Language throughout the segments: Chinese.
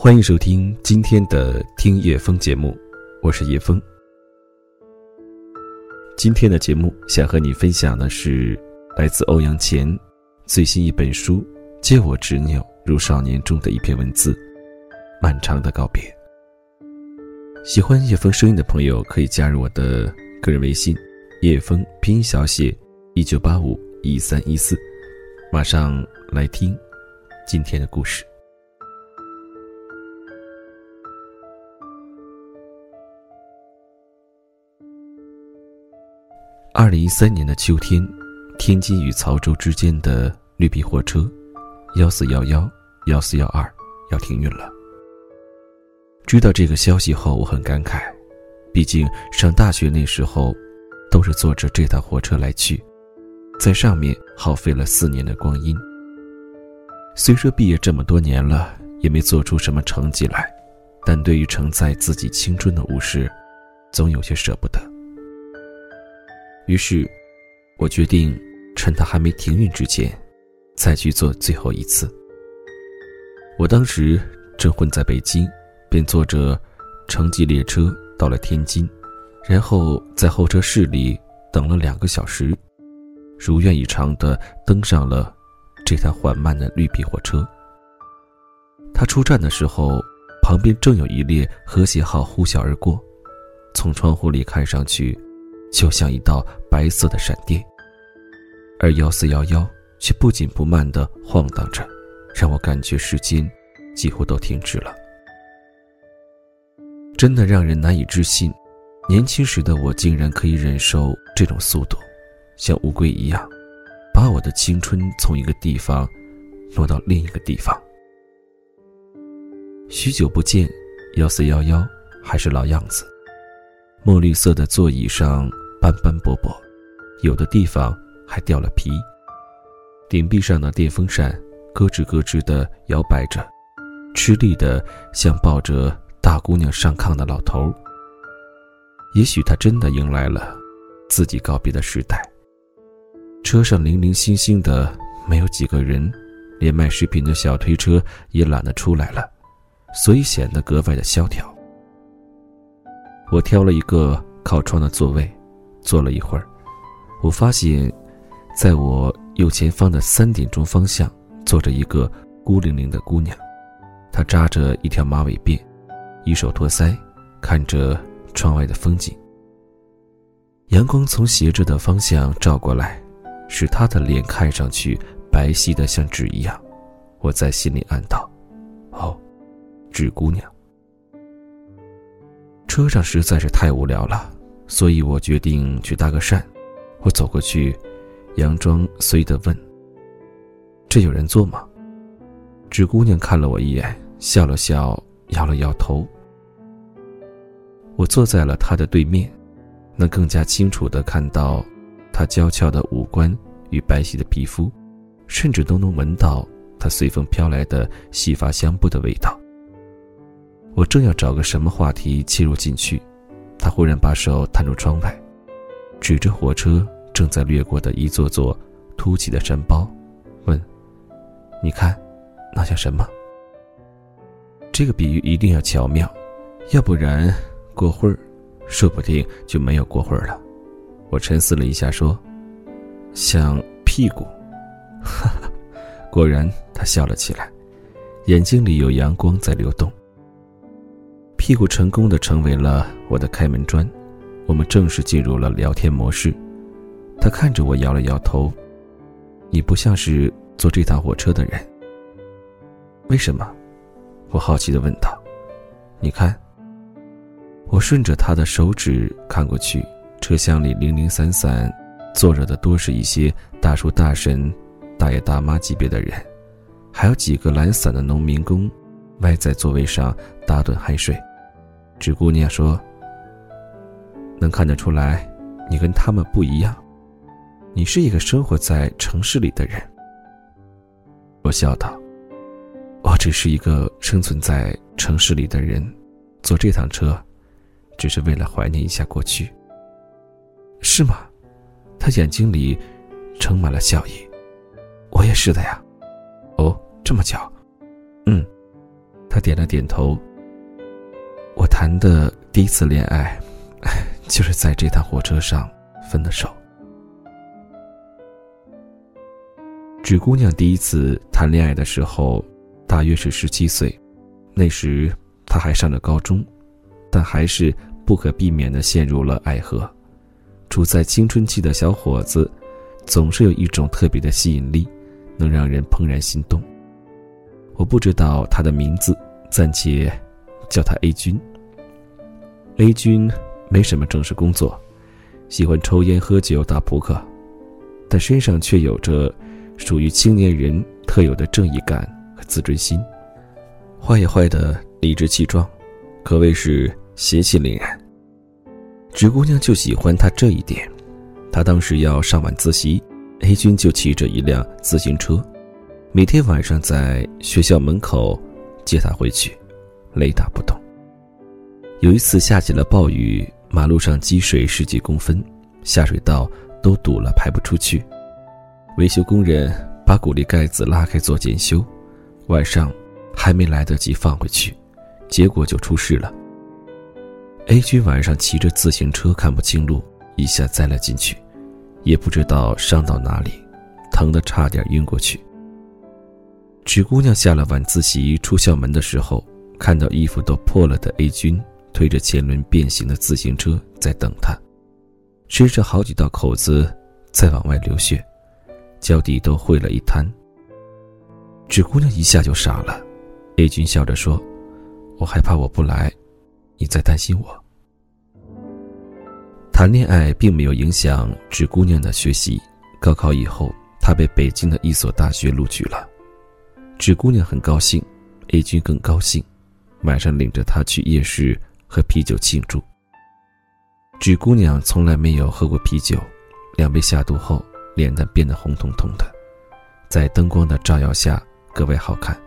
欢迎收听今天的听叶风节目，我是叶风。今天的节目想和你分享的是来自欧阳乾最新一本书《借我执拗如少年》中的一篇文字《漫长的告别》。喜欢叶风声音的朋友可以加入我的个人微信“叶风拼音小写一九八五一三一四”，马上来听今天的故事。二零一三年的秋天，天津与曹州之间的绿皮火车幺四幺幺、幺四幺二要停运了。知道这个消息后，我很感慨，毕竟上大学那时候都是坐着这趟火车来去，在上面耗费了四年的光阴。虽说毕业这么多年了，也没做出什么成绩来，但对于承载自己青春的物事，总有些舍不得。于是，我决定趁它还没停运之前，再去坐最后一次。我当时正混在北京，便坐着城际列车到了天津，然后在候车室里等了两个小时，如愿以偿的登上了这趟缓慢的绿皮火车。他出站的时候，旁边正有一列和谐号呼啸而过，从窗户里看上去。就像一道白色的闪电，而幺四幺幺却不紧不慢地晃荡着，让我感觉时间几乎都停止了。真的让人难以置信，年轻时的我竟然可以忍受这种速度，像乌龟一样，把我的青春从一个地方挪到另一个地方。许久不见，幺四幺幺还是老样子。墨绿色的座椅上斑斑驳驳，有的地方还掉了皮。顶壁上的电风扇咯吱咯吱地摇摆着，吃力的像抱着大姑娘上炕的老头。也许他真的迎来了自己告别的时代。车上零零星星的，没有几个人，连卖食品的小推车也懒得出来了，所以显得格外的萧条。我挑了一个靠窗的座位，坐了一会儿。我发现，在我右前方的三点钟方向坐着一个孤零零的姑娘，她扎着一条马尾辫，一手托腮，看着窗外的风景。阳光从斜着的方向照过来，使她的脸看上去白皙的像纸一样。我在心里暗道：“哦，纸姑娘。”车上实在是太无聊了，所以我决定去搭个讪。我走过去，佯装随的问：“这有人坐吗？”纸姑娘看了我一眼，笑了笑，摇了摇头。我坐在了她的对面，能更加清楚的看到她娇俏的五官与白皙的皮肤，甚至都能闻到她随风飘来的细发香布的味道。我正要找个什么话题切入进去，他忽然把手探出窗外，指着火车正在掠过的一座座凸起的山包，问：“你看，那像什么？”这个比喻一定要巧妙，要不然过会儿，说不定就没有过会儿了。我沉思了一下，说：“像屁股。”哈哈，果然，他笑了起来，眼睛里有阳光在流动。屁股成功的成为了我的开门砖，我们正式进入了聊天模式。他看着我摇了摇头：“你不像是坐这趟火车的人。”为什么？我好奇的问道。“你看。”我顺着他的手指看过去，车厢里零零散散坐着的多是一些大叔大婶、大爷大妈级别的人，还有几个懒散的农民工，歪在座位上打盹酣睡。纸姑娘说：“能看得出来，你跟他们不一样。你是一个生活在城市里的人。”我笑道：“我只是一个生存在城市里的人，坐这趟车，只是为了怀念一下过去。”是吗？他眼睛里盛满了笑意。我也是的呀。哦，这么巧。嗯。他他点了点头。我谈的第一次恋爱，就是在这趟火车上分的手。纸姑娘第一次谈恋爱的时候，大约是十七岁，那时她还上着高中，但还是不可避免的陷入了爱河。处在青春期的小伙子，总是有一种特别的吸引力，能让人怦然心动。我不知道他的名字，暂且叫他 A 君。A 君没什么正式工作，喜欢抽烟喝酒打扑克，但身上却有着属于青年人特有的正义感和自尊心，坏也坏的理直气壮，可谓是邪气凛然。纸姑娘就喜欢他这一点。她当时要上晚自习，A 君就骑着一辆自行车，每天晚上在学校门口接她回去，雷打不动。有一次下起了暴雨，马路上积水十几公分，下水道都堵了，排不出去。维修工人把鼓励盖子拉开做检修，晚上还没来得及放回去，结果就出事了。A 君晚上骑着自行车看不清路，一下栽了进去，也不知道伤到哪里，疼得差点晕过去。纸姑娘下了晚自习出校门的时候，看到衣服都破了的 A 君推着前轮变形的自行车在等他，身上好几道口子在往外流血，脚底都汇了一滩。纸姑娘一下就傻了，A 君笑着说：“我害怕我不来。”你在担心我？谈恋爱并没有影响纸姑娘的学习。高考以后，她被北京的一所大学录取了。纸姑娘很高兴，A 君更高兴，晚上领着她去夜市喝啤酒庆祝。纸姑娘从来没有喝过啤酒，两杯下肚后，脸蛋变得红彤彤的，在灯光的照耀下格外好看。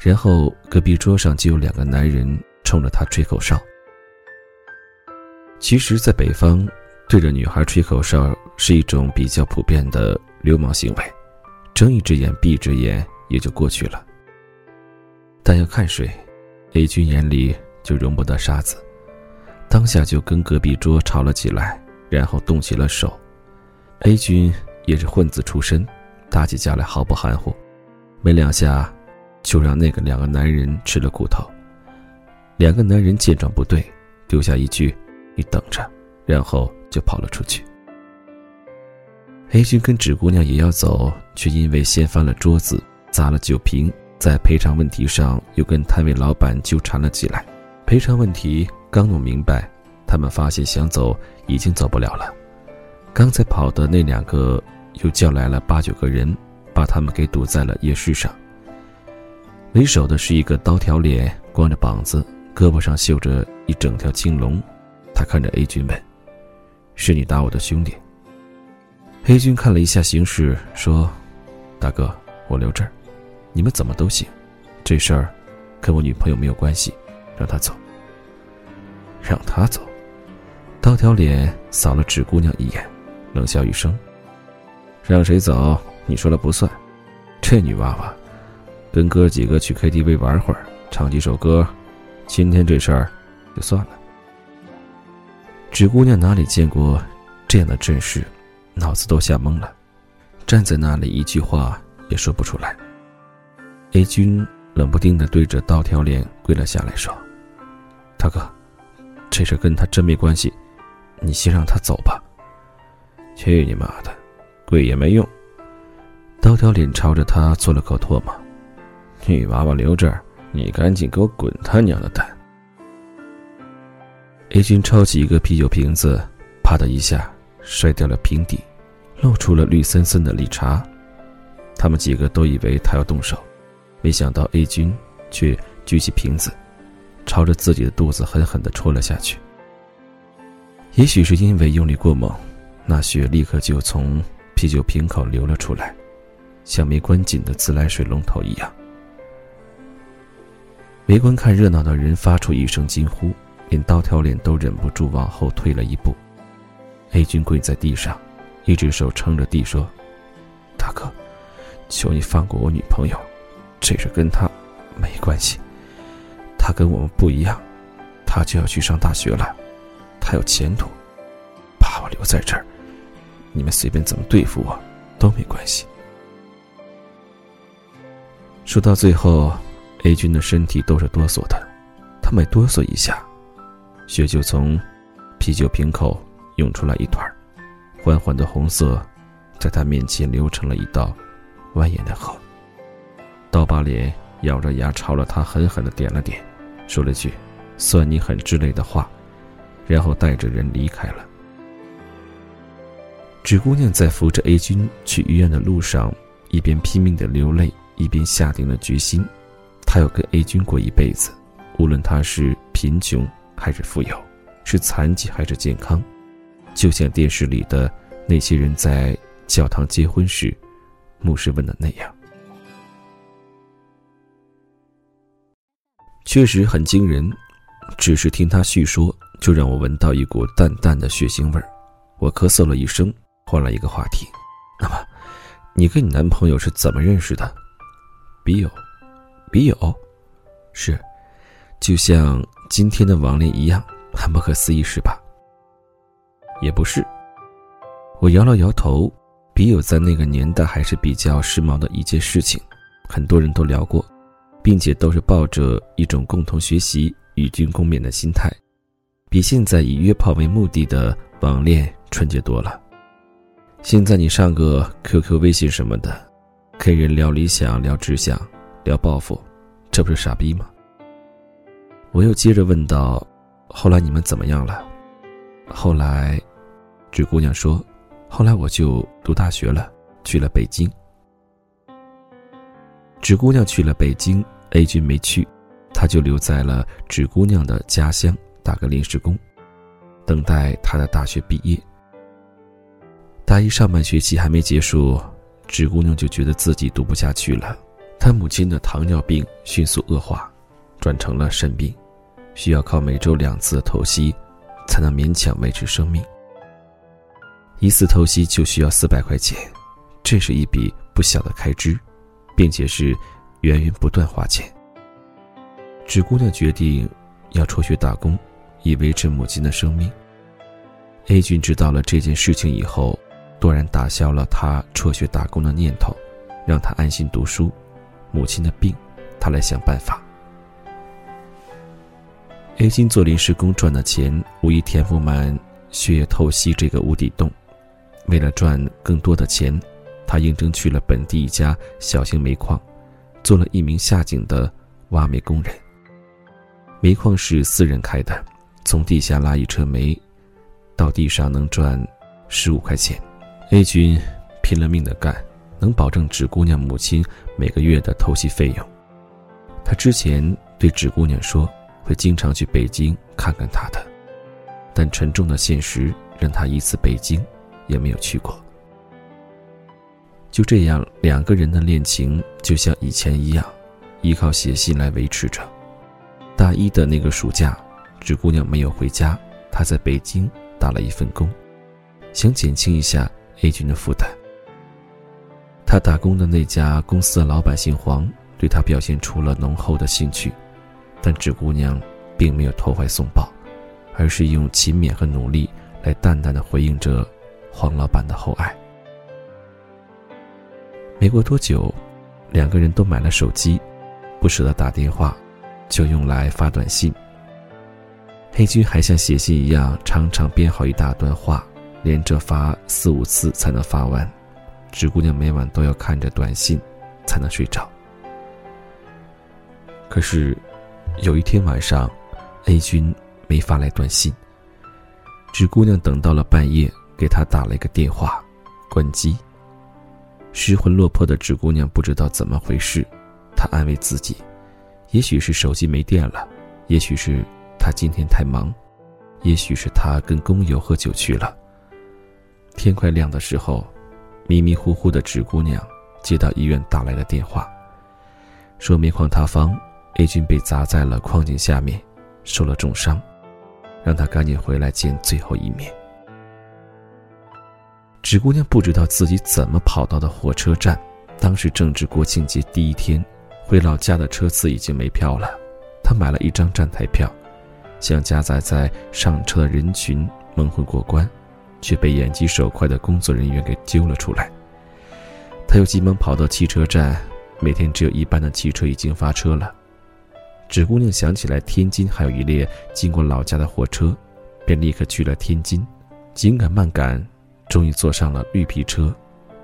然后隔壁桌上就有两个男人。冲着她吹口哨。其实，在北方，对着女孩吹口哨是一种比较普遍的流氓行为，睁一只眼闭一只眼也就过去了。但要看谁，A 君眼里就容不得沙子，当下就跟隔壁桌吵了起来，然后动起了手。A 君也是混子出身，打起架来毫不含糊，没两下，就让那个两个男人吃了苦头。两个男人见状不对，丢下一句“你等着”，然后就跑了出去。黑军跟纸姑娘也要走，却因为掀翻了桌子、砸了酒瓶，在赔偿问题上又跟摊位老板纠缠了起来。赔偿问题刚弄明白，他们发现想走已经走不了了。刚才跑的那两个又叫来了八九个人，把他们给堵在了夜市上。为首的是一个刀条脸、光着膀子。胳膊上绣着一整条青龙，他看着 A 君问：“是你打我的兄弟？” A 君看了一下形势，说：“大哥，我留这儿，你们怎么都行。这事儿跟我女朋友没有关系，让她走。”让她走。刀条脸扫了纸姑娘一眼，冷笑一声：“让谁走？你说了不算。这女娃娃，跟哥几个去 KTV 玩会儿，唱几首歌。”今天这事儿，就算了。纸姑娘哪里见过这样的阵势，脑子都吓懵了，站在那里一句话也说不出来。A 君冷不丁的对着刀条脸跪了下来，说：“大哥，这事跟他真没关系，你先让他走吧。”去你妈的，跪也没用。刀条脸朝着他做了口唾沫：“女娃娃留这儿。”你赶紧给我滚他娘的蛋！A 君抄起一个啤酒瓶子，啪的一下摔掉了瓶底，露出了绿森森的绿茶。他们几个都以为他要动手，没想到 A 君却举起瓶子，朝着自己的肚子狠狠地戳了下去。也许是因为用力过猛，那血立刻就从啤酒瓶口流了出来，像没关紧的自来水龙头一样。围观看热闹的人发出一声惊呼，连刀条脸都忍不住往后退了一步。A 君跪在地上，一只手撑着地说：“大哥，求你放过我女朋友，这事跟她没关系。他跟我们不一样，他就要去上大学了，他有前途，把我留在这儿，你们随便怎么对付我都没关系。说到最后，A 君的身体都是哆嗦的，他每哆嗦一下，血就从啤酒瓶口涌出来一团，缓缓的红色，在他面前流成了一道蜿蜒的河。刀疤脸咬着牙朝了他狠狠的点了点，说了句“算你狠”之类的话，然后带着人离开了。纸姑娘在扶着 A 君去医院的路上，一边拼命的流泪。一边下定了决心，他要跟 A 君过一辈子，无论他是贫穷还是富有，是残疾还是健康，就像电视里的那些人在教堂结婚时，牧师问的那样。确实很惊人，只是听他叙说，就让我闻到一股淡淡的血腥味儿。我咳嗽了一声，换了一个话题。那么，你跟你男朋友是怎么认识的？笔友，笔友，是，就像今天的网恋一样，很不可思议，是吧？也不是。我摇了摇头。笔友在那个年代还是比较时髦的一件事情，很多人都聊过，并且都是抱着一种共同学习、与君共勉的心态，比现在以约炮为目的的网恋纯洁多了。现在你上个 QQ、微信什么的。跟人聊理想，聊志向，聊抱负，这不是傻逼吗？我又接着问道：“后来你们怎么样了？”后来，纸姑娘说：“后来我就读大学了，去了北京。”纸姑娘去了北京，A 君没去，他就留在了纸姑娘的家乡打个临时工，等待他的大学毕业。大一上半学期还没结束。纸姑娘就觉得自己读不下去了，她母亲的糖尿病迅速恶化，转成了肾病，需要靠每周两次透析，才能勉强维持生命。一次透析就需要四百块钱，这是一笔不小的开支，并且是源源不断花钱。纸姑娘决定要辍学打工，以维持母亲的生命。A 君知道了这件事情以后。突然打消了他辍学打工的念头，让他安心读书。母亲的病，他来想办法。A 金做临时工赚的钱，无疑填不满血液透析这个无底洞。为了赚更多的钱，他应征去了本地一家小型煤矿，做了一名下井的挖煤工人。煤矿是私人开的，从地下拉一车煤，到地上能赚十五块钱。A 君拼了命的干，能保证纸姑娘母亲每个月的透析费用。他之前对纸姑娘说会经常去北京看看她的，但沉重的现实让他一次北京也没有去过。就这样，两个人的恋情就像以前一样，依靠写信来维持着。大一的那个暑假，纸姑娘没有回家，她在北京打了一份工，想减轻一下。A 君的负担。他打工的那家公司的老板姓黄，对他表现出了浓厚的兴趣，但纸姑娘并没有投怀送抱，而是用勤勉和努力来淡淡的回应着黄老板的厚爱。没过多久，两个人都买了手机，不舍得打电话，就用来发短信。黑军还像写信一样，常常编好一大段话。连着发四五次才能发完，纸姑娘每晚都要看着短信，才能睡着。可是，有一天晚上，A 君没发来短信。纸姑娘等到了半夜，给他打了一个电话，关机。失魂落魄的纸姑娘不知道怎么回事，她安慰自己，也许是手机没电了，也许是她今天太忙，也许是她跟工友喝酒去了。天快亮的时候，迷迷糊糊的纸姑娘接到医院打来的电话，说煤矿塌方，A 君被砸在了矿井下面，受了重伤，让他赶紧回来见最后一面。纸姑娘不知道自己怎么跑到的火车站，当时正值国庆节第一天，回老家的车次已经没票了，她买了一张站台票，想夹杂在上车的人群蒙混过关，却被眼疾手快的工作人员给揪了出来。他又急忙跑到汽车站，每天只有一班的汽车已经发车了。纸姑娘想起来天津还有一列经过老家的火车，便立刻去了天津，紧赶慢赶，终于坐上了绿皮车，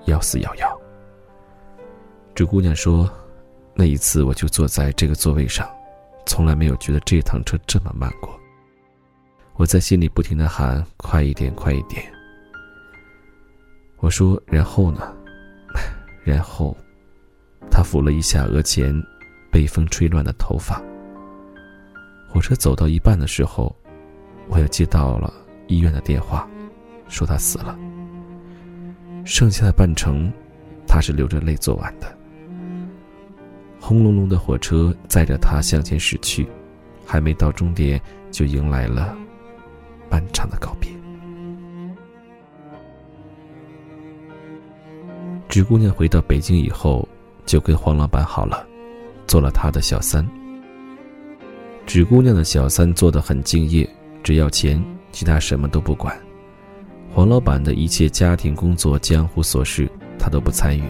幺四幺幺。这姑娘说：“那一次我就坐在这个座位上。”从来没有觉得这趟车这么慢过。我在心里不停的喊：“快一点，快一点！”我说：“然后呢？” 然后，他抚了一下额前被风吹乱的头发。火车走到一半的时候，我又接到了医院的电话，说他死了。剩下的半程，他是流着泪做完的。轰隆隆的火车载着他向前驶去，还没到终点，就迎来了漫长的告别。纸姑娘回到北京以后，就跟黄老板好了，做了他的小三。纸姑娘的小三做的很敬业，只要钱，其他什么都不管。黄老板的一切家庭、工作、江湖琐事，他都不参与。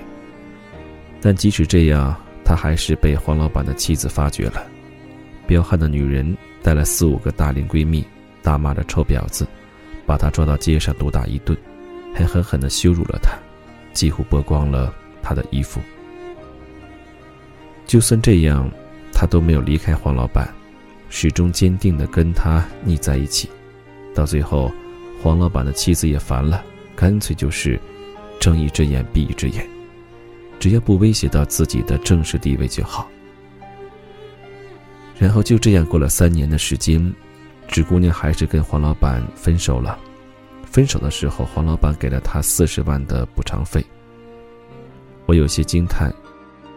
但即使这样，他还是被黄老板的妻子发觉了，彪悍的女人带了四五个大龄闺蜜，大骂着臭婊子，把他抓到街上毒打一顿，还狠狠地羞辱了他，几乎剥光了他的衣服。就算这样，他都没有离开黄老板，始终坚定地跟他腻在一起。到最后，黄老板的妻子也烦了，干脆就是睁一只眼闭一只眼。只要不威胁到自己的正式地位就好。然后就这样过了三年的时间，纸姑娘还是跟黄老板分手了。分手的时候，黄老板给了她四十万的补偿费。我有些惊叹，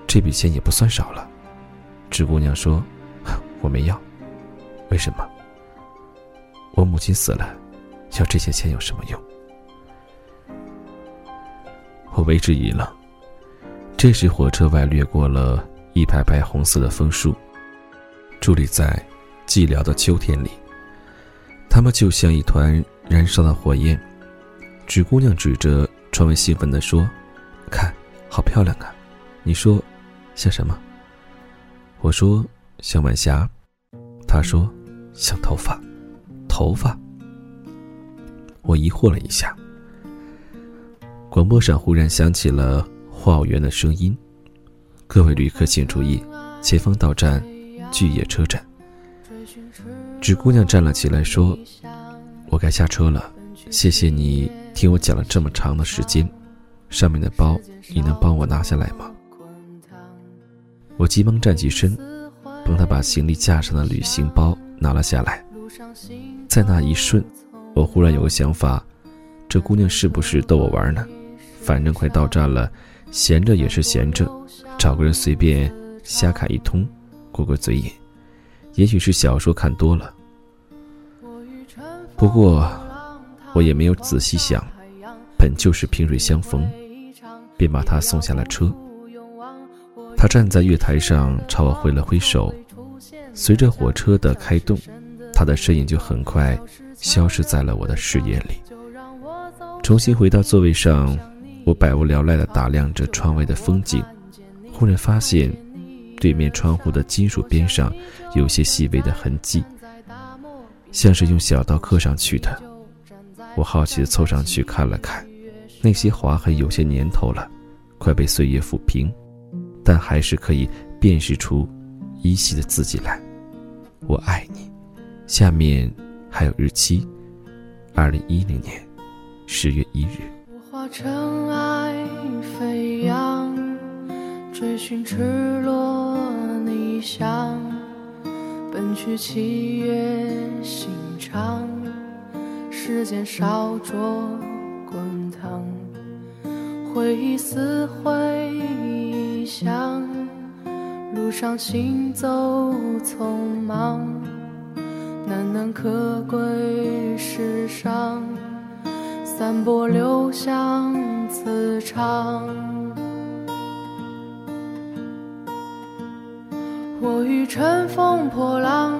这笔钱也不算少了。纸姑娘说：“ 我没要，为什么？我母亲死了，要这些钱有什么用？”我为之一愣。这时，火车外掠过了一排排红色的枫树，伫立在寂寥的秋天里。它们就像一团燃烧的火焰。纸姑娘指着窗外，兴奋地说：“看，好漂亮啊！你说，像什么？”我说：“像晚霞。”她说：“像头发，头发。”我疑惑了一下。广播上忽然响起了。话务员的声音：“各位旅客请注意，前方到站巨野车站。”纸姑娘站了起来说：“我该下车了，谢谢你听我讲了这么长的时间。上面的包你能帮我拿下来吗？”我急忙站起身，帮她把行李架上的旅行包拿了下来。在那一瞬，我忽然有个想法：这姑娘是不是逗我玩呢？反正快到站了。闲着也是闲着，找个人随便瞎侃一通，过过嘴瘾。也许是小说看多了，不过我也没有仔细想，本就是萍水相逢，便把她送下了车。她站在月台上朝我挥了挥手，随着火车的开动，他的身影就很快消失在了我的视野里。重新回到座位上。我百无聊赖地打量着窗外的风景，忽然发现，对面窗户的金属边上有些细微的痕迹，像是用小刀刻上去的。我好奇地凑上去看了看，那些划痕有些年头了，快被岁月抚平，但还是可以辨识出依稀的字迹来。我爱你，下面还有日期，二零一零年十月一日。我化尘埃飞扬，追寻赤裸逆翔，奔去七月心肠，时间烧灼滚烫，回忆似回响，路上行走匆忙，难能可贵世上。散播留香磁场，我欲乘风破浪，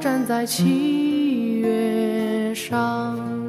站在七月上。